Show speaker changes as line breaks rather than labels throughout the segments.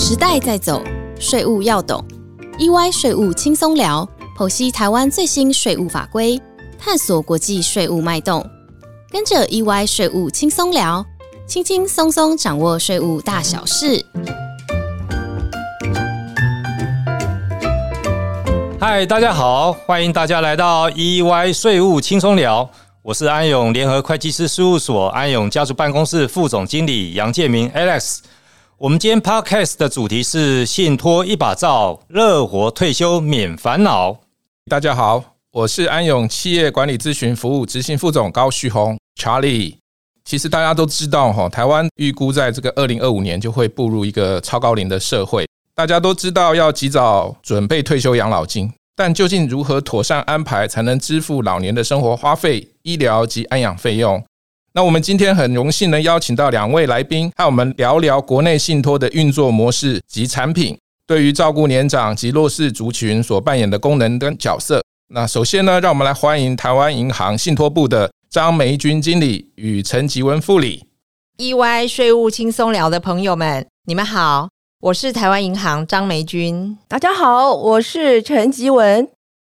时代在走，税务要懂。EY 税务轻松聊，剖析台湾最新税务法规，探索国际税务脉动。跟着 EY 税务轻松聊，轻轻松松掌握税务大小事。
嗨，大家好，欢迎大家来到 EY 税务轻松聊。我是安永联合会计师事务所安永家族办公室副总经理杨建明 Alex。我们今天 Podcast 的主题是信托一把照，乐活退休免烦恼。
大家好，我是安永企业管理咨询服务执行副总高旭红 Charlie。其实大家都知道哈，台湾预估在这个二零二五年就会步入一个超高龄的社会，大家都知道要及早准备退休养老金。但究竟如何妥善安排，才能支付老年的生活花费、医疗及安养费用？那我们今天很荣幸能邀请到两位来宾，和我们聊聊国内信托的运作模式及产品，对于照顾年长及弱势族群所扮演的功能跟角色。那首先呢，让我们来欢迎台湾银行信托部的张梅君经理与陈吉文副理。
意外税务轻松聊的朋友们，你们好。我是台湾银行张梅君，
大家好，我是陈吉文。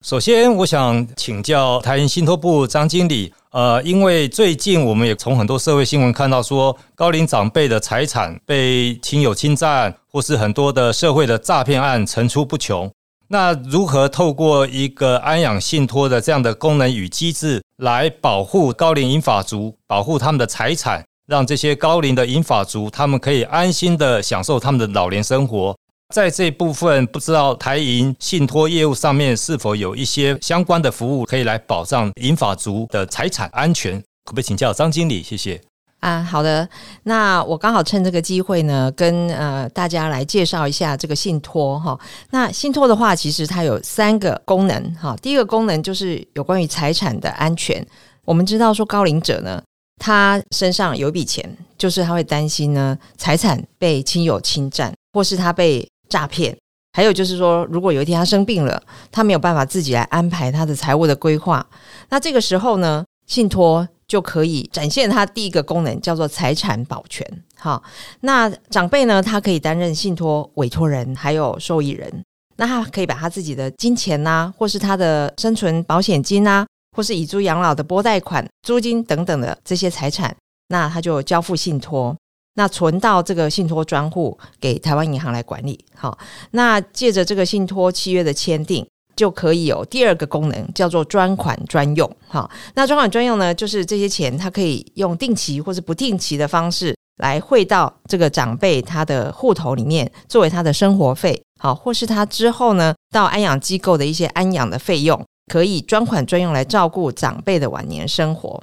首先，我想请教台银信托部张经理，呃，因为最近我们也从很多社会新闻看到说，高龄长辈的财产被亲友侵占，或是很多的社会的诈骗案层出不穷。那如何透过一个安养信托的这样的功能与机制，来保护高龄银发族，保护他们的财产？让这些高龄的银发族，他们可以安心的享受他们的老年生活。在这部分，不知道台银信托业务上面是否有一些相关的服务，可以来保障银发族的财产安全？可不可以请教张经理？谢谢。
啊，好的。那我刚好趁这个机会呢，跟呃大家来介绍一下这个信托哈。那信托的话，其实它有三个功能哈。第一个功能就是有关于财产的安全。我们知道说高龄者呢。他身上有一笔钱，就是他会担心呢，财产被亲友侵占，或是他被诈骗。还有就是说，如果有一天他生病了，他没有办法自己来安排他的财务的规划，那这个时候呢，信托就可以展现它第一个功能，叫做财产保全。好，那长辈呢，他可以担任信托委托人，还有受益人，那他可以把他自己的金钱呐，或是他的生存保险金呐。或是以租养老的拨贷款、租金等等的这些财产，那他就交付信托，那存到这个信托专户给台湾银行来管理。好，那借着这个信托契约的签订，就可以有第二个功能，叫做专款专用。好，那专款专用呢，就是这些钱，它可以用定期或是不定期的方式来汇到这个长辈他的户头里面，作为他的生活费。好，或是他之后呢，到安养机构的一些安养的费用。可以专款专用来照顾长辈的晚年生活。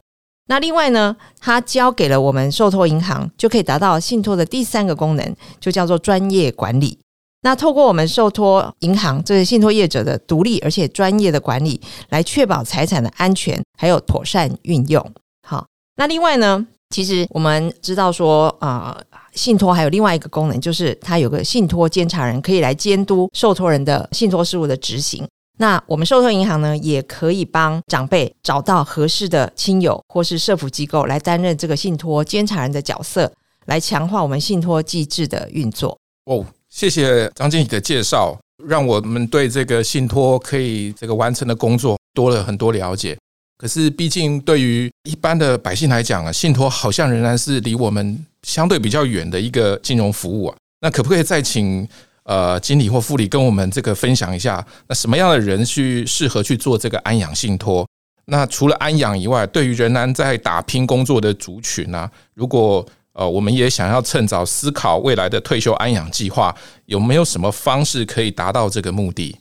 那另外呢，它交给了我们受托银行，就可以达到信托的第三个功能，就叫做专业管理。那透过我们受托银行这些信托业者的独立而且专业的管理，来确保财产的安全，还有妥善运用。好，那另外呢，其实我们知道说啊，信托还有另外一个功能，就是它有个信托监察人，可以来监督受托人的信托事务的执行。那我们受托银行呢，也可以帮长辈找到合适的亲友或是社福机构来担任这个信托监察人的角色，来强化我们信托机制的运作。
哦，谢谢张经理的介绍，让我们对这个信托可以这个完成的工作多了很多了解。可是，毕竟对于一般的百姓来讲啊，信托好像仍然是离我们相对比较远的一个金融服务啊。那可不可以再请？呃，经理或副理跟我们这个分享一下，那什么样的人去适合去做这个安养信托？那除了安养以外，对于仍然在打拼工作的族群呢？如果呃，我们也想要趁早思考未来的退休安养计划，有没有什么方式可以达到这个目的？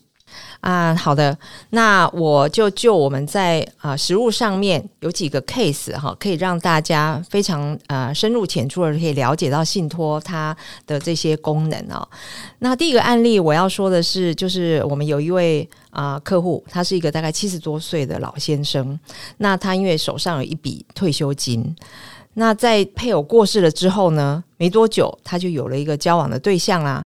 啊，好的，那我就就我们在啊实物上面有几个 case 哈，可以让大家非常呃深入浅出的可以了解到信托它的这些功能哦。那第一个案例我要说的是，就是我们有一位啊客户，他是一个大概七十多岁的老先生，那他因为手上有一笔退休金，那在配偶过世了之后呢，没多久他就有了一个交往的对象啦。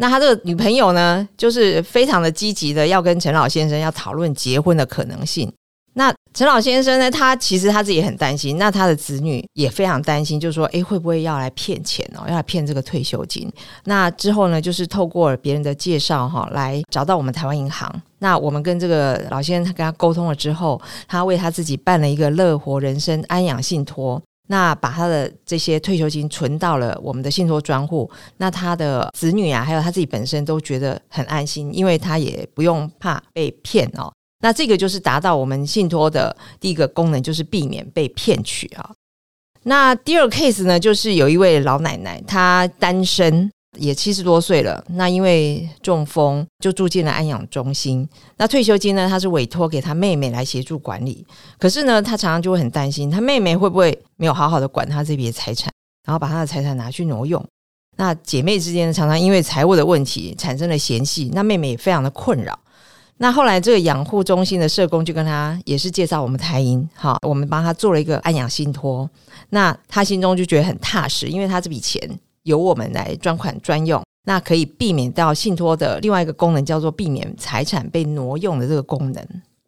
那他这个女朋友呢，就是非常的积极的要跟陈老先生要讨论结婚的可能性。那陈老先生呢，他其实他自己也很担心，那他的子女也非常担心，就是说，诶，会不会要来骗钱哦，要来骗这个退休金？那之后呢，就是透过别人的介绍哈，来找到我们台湾银行。那我们跟这个老先生他跟他沟通了之后，他为他自己办了一个乐活人生安养信托，那把他的这些退休金存到了我们的信托专户。那他的子女啊，还有他自己本身都觉得很安心，因为他也不用怕被骗哦。那这个就是达到我们信托的第一个功能，就是避免被骗取啊。那第二个 case 呢，就是有一位老奶奶，她单身，也七十多岁了。那因为中风，就住进了安养中心。那退休金呢，她是委托给她妹妹来协助管理。可是呢，她常常就会很担心，她妹妹会不会没有好好的管她这笔财产，然后把她的财产拿去挪用。那姐妹之间常常因为财务的问题产生了嫌隙，那妹妹也非常的困扰。那后来，这个养护中心的社工就跟他也是介绍我们台银，好，我们帮他做了一个安养信托。那他心中就觉得很踏实，因为他这笔钱由我们来专款专用，那可以避免到信托的另外一个功能，叫做避免财产被挪用的这个功能。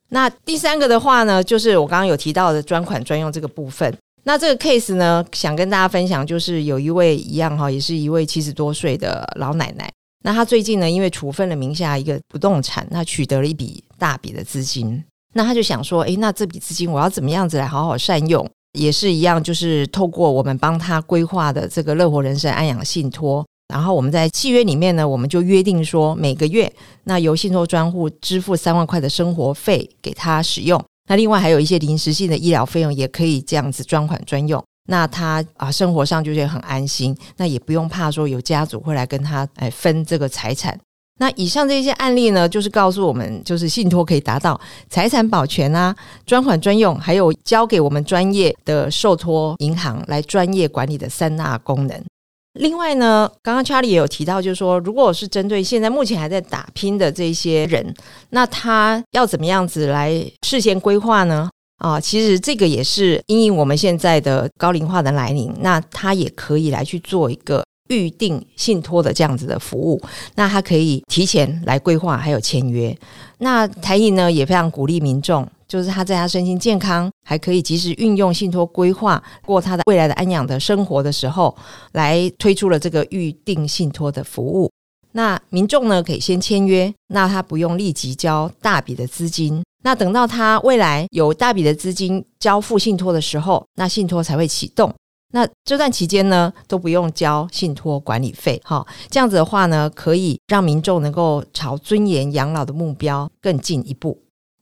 那第三个的话呢，就是我刚刚有提到的专款专用这个部分。那这个 case 呢，想跟大家分享，就是有一位一样哈，也是一位七十多岁的老奶奶。那她最近呢，因为处分了名下一个不动产，那取得了一笔大笔的资金。那她就想说，诶，那这笔资金我要怎么样子来好好善用？也是一样，就是透过我们帮他规划的这个乐活人生安养信托。然后我们在契约里面呢，我们就约定说，每个月那由信托专户支付三万块的生活费给他使用。那另外还有一些临时性的医疗费用，也可以这样子专款专用。那他啊，生活上就是很安心，那也不用怕说有家族会来跟他哎分这个财产。那以上这些案例呢，就是告诉我们，就是信托可以达到财产保全啊、专款专用，还有交给我们专业的受托银行来专业管理的三大功能。另外呢，刚刚 Charlie 也有提到，就是说，如果是针对现在目前还在打拼的这些人，那他要怎么样子来事先规划呢？啊，其实这个也是因应我们现在的高龄化的来临，那他也可以来去做一个预定信托的这样子的服务，那他可以提前来规划，还有签约。那台银呢也非常鼓励民众，就是他在他身心健康，还可以及时运用信托规划过他的未来的安养的生活的时候，来推出了这个预定信托的服务。那民众呢可以先签约，那他不用立即交大笔的资金。那等到他未来有大笔的资金交付信托的时候，那信托才会启动。那这段期间呢，都不用交信托管理费。哈，这样子的话呢，可以让民众能够朝尊严养老的目标更进一步。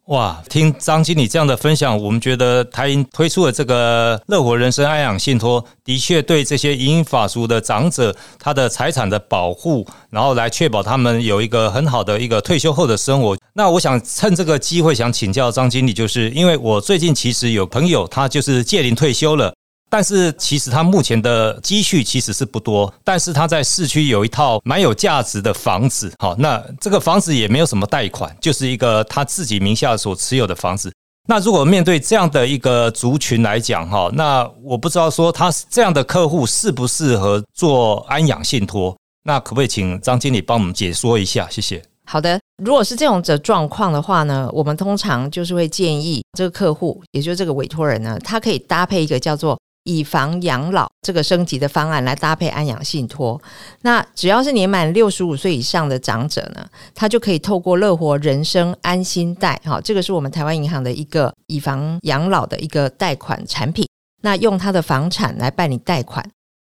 哇，听张经理这样的分享，我们觉得台银推出的这个乐活人生安养信托，的确对这些银法族的长者他的财产的保护，然后来确保他们有一个很好的一个退休后的生活。那我想趁这个机会，想请教张经理，就是因为我最近其实有朋友，他就是届龄退休了。但是其实他目前的积蓄其实是不多，但是他在市区有一套蛮有价值的房子，好，那这个房子也没有什么贷款，就是一个他自己名下所持有的房子。那如果面对这样的一个族群来讲，哈，那我不知道说他这样的客户适不适合做安养信托？那可不可以请张经理帮我们解说一下？谢谢。
好的，如果是这种的状况的话呢，我们通常就是会建议这个客户，也就是这个委托人呢，他可以搭配一个叫做。以房养老这个升级的方案来搭配安养信托，那只要是年满六十五岁以上的长者呢，他就可以透过乐活人生安心贷，哈，这个是我们台湾银行的一个以房养老的一个贷款产品。那用他的房产来办理贷款，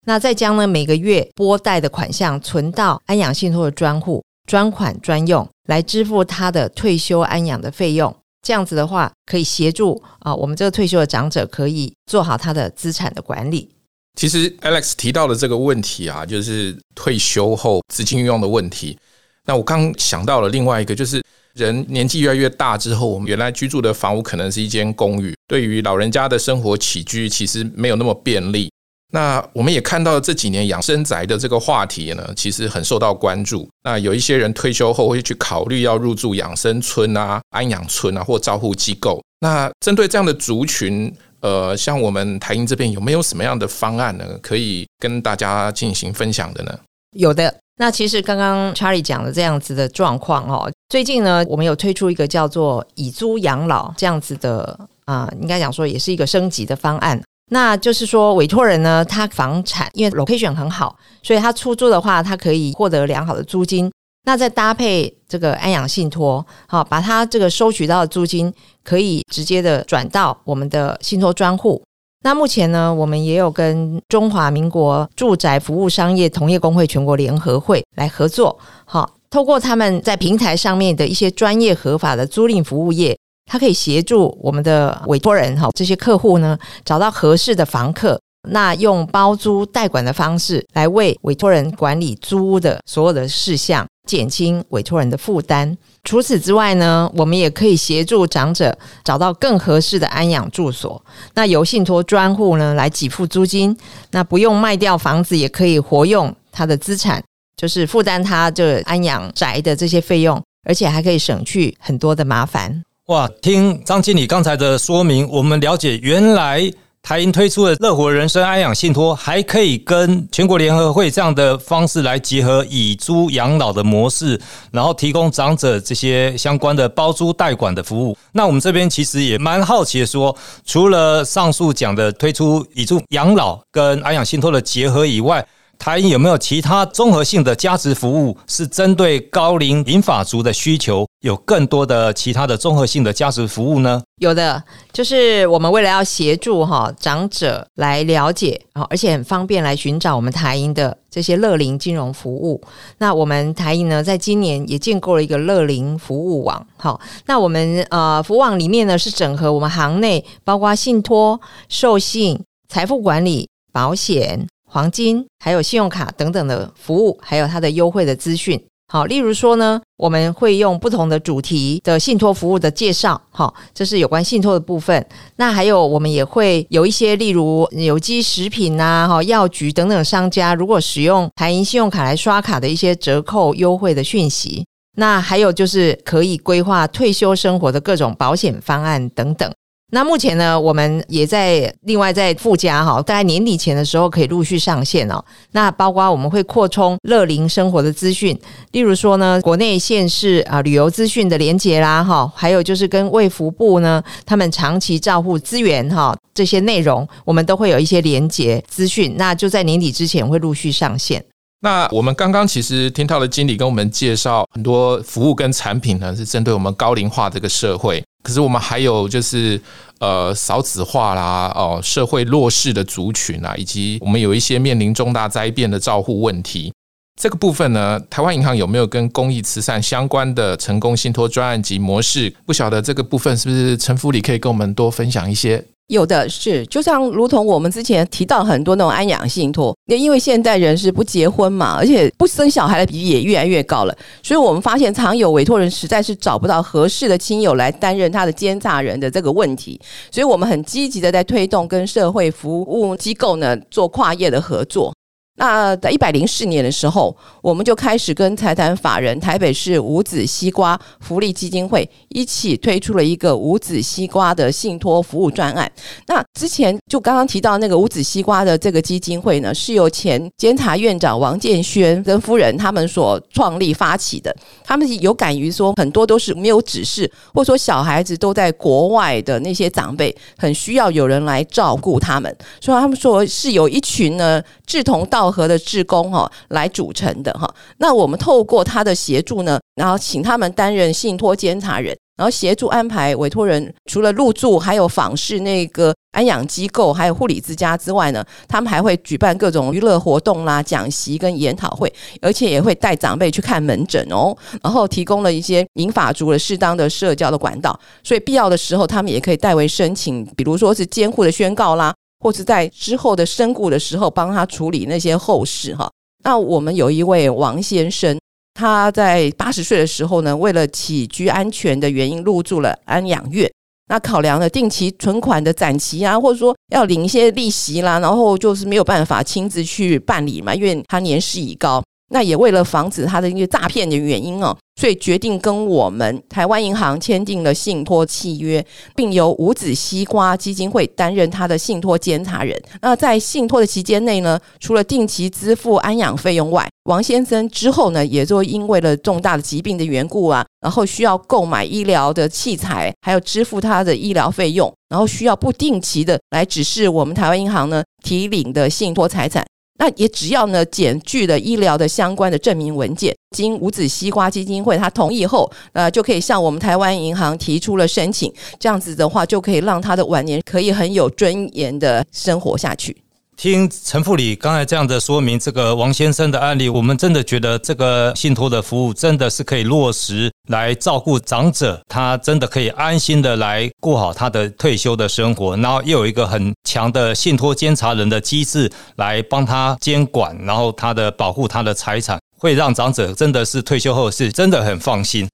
那再将呢每个月拨贷的款项存到安养信托的专户，专款专用来支付他的退休安养的费用。这样子的话，可以协助啊，我们这个退休的长者可以做好他的资产的管理。
其实 Alex 提到的这个问题啊，就是退休后资金运用的问题。那我刚想到了另外一个，就是人年纪越来越大之后，我们原来居住的房屋可能是一间公寓，对于老人家的生活起居其实没有那么便利。那我们也看到这几年养生宅的这个话题呢，其实很受到关注。那有一些人退休后会去考虑要入住养生村啊、安养村啊或照护机构。那针对这样的族群，呃，像我们台英这边有没有什么样的方案呢？可以跟大家进行分享的呢？
有的。那其实刚刚 Charlie 讲的这样子的状况哦，最近呢，我们有推出一个叫做以租养老这样子的。啊、应该讲说也是一个升级的方案。那就是说，委托人呢，他房产因为 location 很好，所以他出租的话，他可以获得良好的租金。那再搭配这个安养信托，好，把他这个收取到的租金可以直接的转到我们的信托专户。那目前呢，我们也有跟中华民国住宅服务商业同业工会全国联合会来合作，好，透过他们在平台上面的一些专业合法的租赁服务业，它可以协助我们的委托人哈这些客户呢找到合适的房客，那用包租代管的方式来为委托人管理租屋的所有的事项，减轻委托人的负担。除此之外呢，我们也可以协助长者找到更合适的安养住所。那由信托专户呢来给付租金，那不用卖掉房子，也可以活用他的资产，就是负担他这安养宅的这些费用，而且还可以省去很多的麻烦。
哇，听张经理刚才的说明，我们了解原来台银推出的乐活人生安养信托，还可以跟全国联合会这样的方式来结合以租养老的模式，然后提供长者这些相关的包租代管的服务。那我们这边其实也蛮好奇的说，除了上述讲的推出以租养老跟安养信托的结合以外，台银有没有其他综合性的价值服务，是针对高龄银发族的需求，有更多的其他的综合性的价值服务呢？
有的，就是我们为了要协助哈长者来了解啊，而且很方便来寻找我们台银的这些乐龄金融服务。那我们台银呢，在今年也建构了一个乐龄服务网。好，那我们呃服务网里面呢是整合我们行内包括信托、授信、财富管理、保险。黄金，还有信用卡等等的服务，还有它的优惠的资讯。好，例如说呢，我们会用不同的主题的信托服务的介绍，好，这是有关信托的部分。那还有我们也会有一些，例如有机食品呐、哈药局等等商家，如果使用台银信用卡来刷卡的一些折扣优惠的讯息。那还有就是可以规划退休生活的各种保险方案等等。那目前呢，我们也在另外在附加哈，大概年底前的时候可以陆续上线哦。那包括我们会扩充乐龄生活的资讯，例如说呢，国内县市啊旅游资讯的连接啦哈，还有就是跟卫福部呢，他们长期照护资源哈这些内容，我们都会有一些连接资讯。那就在年底之前会陆续上线。
那我们刚刚其实听到了经理跟我们介绍很多服务跟产品呢，是针对我们高龄化这个社会。可是我们还有就是呃少子化啦，哦社会弱势的族群啊，以及我们有一些面临重大灾变的照护问题。这个部分呢，台湾银行有没有跟公益慈善相关的成功信托专案及模式？不晓得这个部分是不是陈福理可以跟我们多分享一些？
有的是，就像如同我们之前提到很多那种安养信托，因为现代人是不结婚嘛，而且不生小孩的比例也越来越高了，所以我们发现常有委托人实在是找不到合适的亲友来担任他的监察人的这个问题，所以我们很积极的在推动跟社会服务机构呢做跨业的合作。那在一百零四年的时候，我们就开始跟财团法人台北市五子西瓜福利基金会一起推出了一个五子西瓜的信托服务专案。那之前就刚刚提到那个五子西瓜的这个基金会呢，是由前监察院长王建轩跟夫人他们所创立发起的。他们有敢于说很多都是没有指示，或者说小孩子都在国外的那些长辈，很需要有人来照顾他们，所以他们说是有一群呢志同道合的志工哈来组成的哈。那我们透过他的协助呢，然后请他们担任信托监察人。然后协助安排委托人，除了入住，还有访视那个安养机构，还有护理之家之外呢，他们还会举办各种娱乐活动啦、讲习跟研讨会，而且也会带长辈去看门诊哦。然后提供了一些银发族的适当的社交的管道，所以必要的时候，他们也可以代为申请，比如说是监护的宣告啦，或是在之后的身故的时候帮他处理那些后事哈。那我们有一位王先生。他在八十岁的时候呢，为了起居安全的原因入住了安养院。那考量了定期存款的展期啊，或者说要领一些利息啦，然后就是没有办法亲自去办理嘛，因为他年事已高。那也为了防止他的一个诈骗的原因哦，所以决定跟我们台湾银行签订了信托契约，并由五子西瓜基金会担任他的信托监察人。那在信托的期间内呢，除了定期支付安养费用外，王先生之后呢，也就因为了重大的疾病的缘故啊，然后需要购买医疗的器材，还有支付他的医疗费用，然后需要不定期的来指示我们台湾银行呢提领的信托财产。那也只要呢，检具了医疗的相关的证明文件，经五子西瓜基金会他同意后，呃，就可以向我们台湾银行提出了申请。这样子的话，就可以让他的晚年可以很有尊严的生活下去。
听陈副理刚才这样的说明，这个王先生的案例，我们真的觉得这个信托的服务真的是可以落实来照顾长者，他真的可以安心的来过好他的退休的生活，然后又有一个很强的信托监察人的机制来帮他监管，然后他的保护他的财产，会让长者真的是退休后是真的很放心。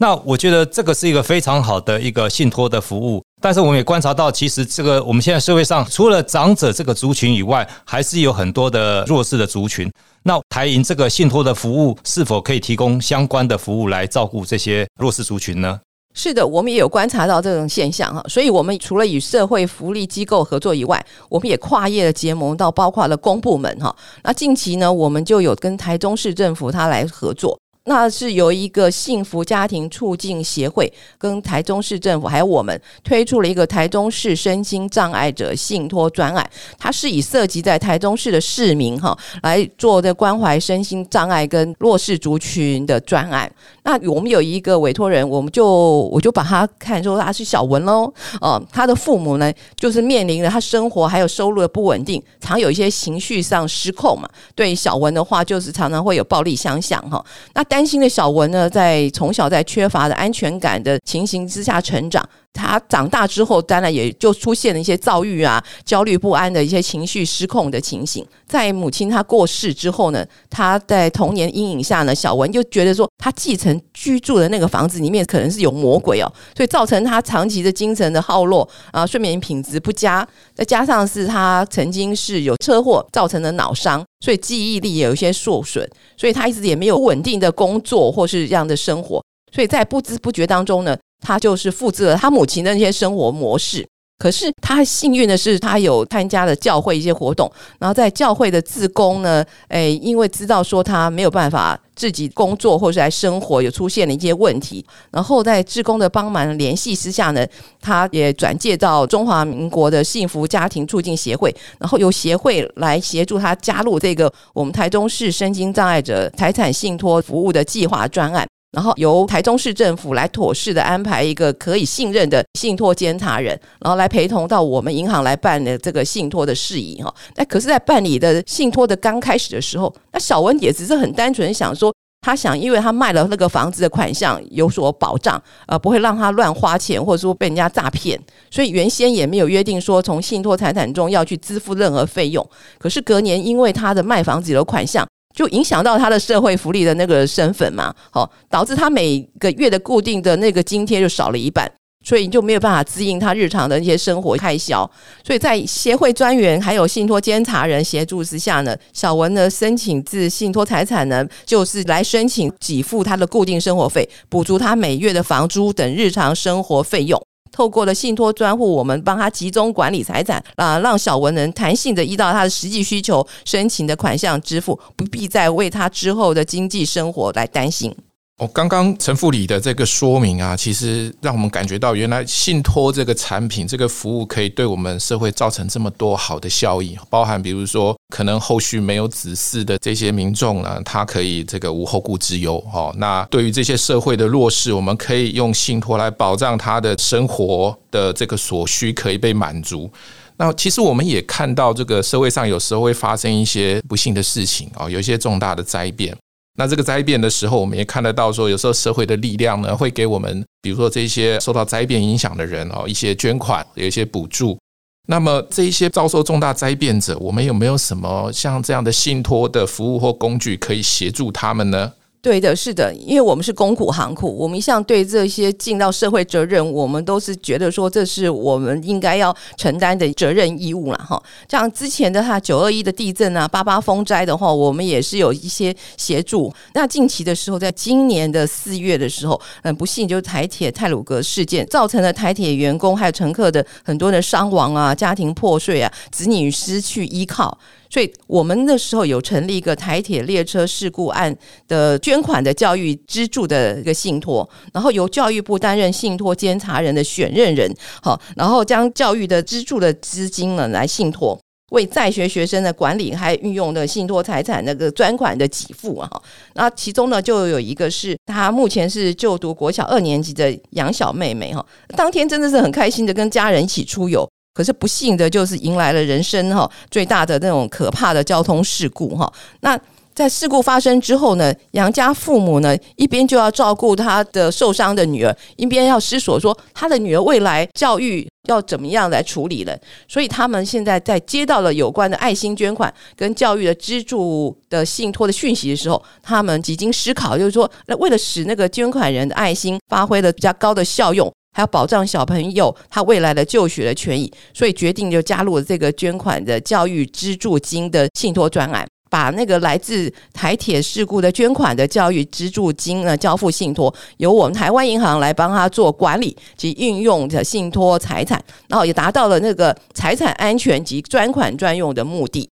那我觉得这个是一个非常好的一个信托的服务，但是我们也观察到，其实这个我们现在社会上除了长者这个族群以外，还是有很多的弱势的族群。那台银这个信托的服务是否可以提供相关的服务来照顾这些弱势族群呢？
是的，我们也有观察到这种现象哈，所以我们除了与社会福利机构合作以外，我们也跨业的结盟到包括了公部门哈。那近期呢，我们就有跟台中市政府他来合作。那是由一个幸福家庭促进协会跟台中市政府还有我们推出了一个台中市身心障碍者信托专案，它是以涉及在台中市的市民哈来做的关怀身心障碍跟弱势族群的专案。那我们有一个委托人，我们就我就把他看说他是小文喽，哦，他的父母呢就是面临着他生活还有收入的不稳定，常有一些情绪上失控嘛。对小文的话，就是常常会有暴力相向哈。那担心的小文呢，在从小在缺乏的安全感的情形之下成长。他长大之后，当然也就出现了一些躁郁啊、焦虑不安的一些情绪失控的情形。在母亲他过世之后呢，他在童年阴影下呢，小文就觉得说，他继承居住的那个房子里面可能是有魔鬼哦，所以造成他长期的精神的耗落啊，睡眠品质不佳，再加上是他曾经是有车祸造成的脑伤，所以记忆力也有一些受损，所以他一直也没有稳定的工作或是这样的生活，所以在不知不觉当中呢。他就是复制了他母亲的那些生活模式，可是他幸运的是，他有参加了教会一些活动，然后在教会的自工呢，诶，因为知道说他没有办法自己工作或是来生活，有出现了一些问题，然后在志工的帮忙联系之下呢，他也转介到中华民国的幸福家庭促进协会，然后由协会来协助他加入这个我们台中市身心障碍者财产信托服务的计划专案。然后由台中市政府来妥适的安排一个可以信任的信托监察人，然后来陪同到我们银行来办的这个信托的事宜哈。那可是，在办理的信托的刚开始的时候，那小文也只是很单纯想说，他想因为他卖了那个房子的款项有所保障，呃，不会让他乱花钱或者说被人家诈骗，所以原先也没有约定说从信托财产中要去支付任何费用。可是隔年因为他的卖房子的款项。就影响到他的社会福利的那个身份嘛，好，导致他每个月的固定的那个津贴就少了一半，所以你就没有办法支应他日常的一些生活开销。所以在协会专员还有信托监察人协助之下呢，小文呢申请自信托财产呢，就是来申请给付他的固定生活费，补足他每月的房租等日常生活费用。透过了信托专户，我们帮他集中管理财产啊，让小文能弹性的依照他的实际需求申请的款项支付，不必再为他之后的经济生活来担心。
哦，刚刚陈副理的这个说明啊，其实让我们感觉到，原来信托这个产品、这个服务可以对我们社会造成这么多好的效益，包含比如说，可能后续没有子嗣的这些民众呢，他可以这个无后顾之忧。哦，那对于这些社会的弱势，我们可以用信托来保障他的生活的这个所需可以被满足。那其实我们也看到，这个社会上有时候会发生一些不幸的事情啊，有一些重大的灾变。那这个灾变的时候，我们也看得到，说有时候社会的力量呢，会给我们，比如说这些受到灾变影响的人哦，一些捐款，有一些补助。那么这一些遭受重大灾变者，我们有没有什么像这样的信托的服务或工具可以协助他们呢？
对的，是的，因为我们是公苦行苦，我们一向对这些尽到社会责任，我们都是觉得说这是我们应该要承担的责任义务了哈。像之前的哈九二一的地震啊，八八风灾的话，我们也是有一些协助。那近期的时候，在今年的四月的时候，很不幸就是台铁泰鲁格事件，造成了台铁员工还有乘客的很多的伤亡啊，家庭破碎啊，子女失去依靠。所以我们那时候有成立一个台铁列车事故案的捐款的教育资助的一个信托，然后由教育部担任信托监察人的选任人，好，然后将教育的资助的资金呢来信托，为在学学生的管理还运用的信托财产那个专款的给付啊，那其中呢就有一个是他目前是就读国小二年级的杨小妹妹哈，当天真的是很开心的跟家人一起出游。可是不幸的就是迎来了人生哈最大的那种可怕的交通事故哈。那在事故发生之后呢，杨家父母呢一边就要照顾他的受伤的女儿，一边要思索说他的女儿未来教育要怎么样来处理了。所以他们现在在接到了有关的爱心捐款跟教育的资助的信托的讯息的时候，他们几经思考，就是说，那为了使那个捐款人的爱心发挥了比较高的效用。还要保障小朋友他未来的就学的权益，所以决定就加入了这个捐款的教育资助金的信托专案，把那个来自台铁事故的捐款的教育资助金呢交付信托，由我们台湾银行来帮他做管理及运用的信托财产，然后也达到了那个财产安全及专款专用的目的。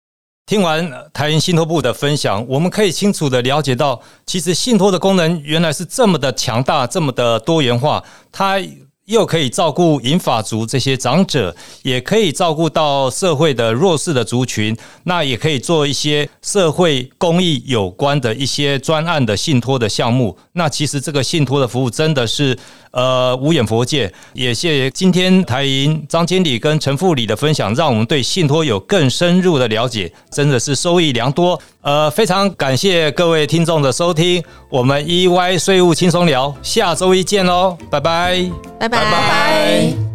听完台银信托部的分享，我们可以清楚的了解到，其实信托的功能原来是这么的强大，这么的多元化，它。又可以照顾银发族这些长者，也可以照顾到社会的弱势的族群，那也可以做一些社会公益有关的一些专案的信托的项目。那其实这个信托的服务真的是呃无眼佛界。也谢谢今天台银张经理跟陈副理的分享，让我们对信托有更深入的了解，真的是收益良多。呃，非常感谢各位听众的收听，我们 EY 税务轻松聊，下周一见喽，拜拜，
拜拜拜拜。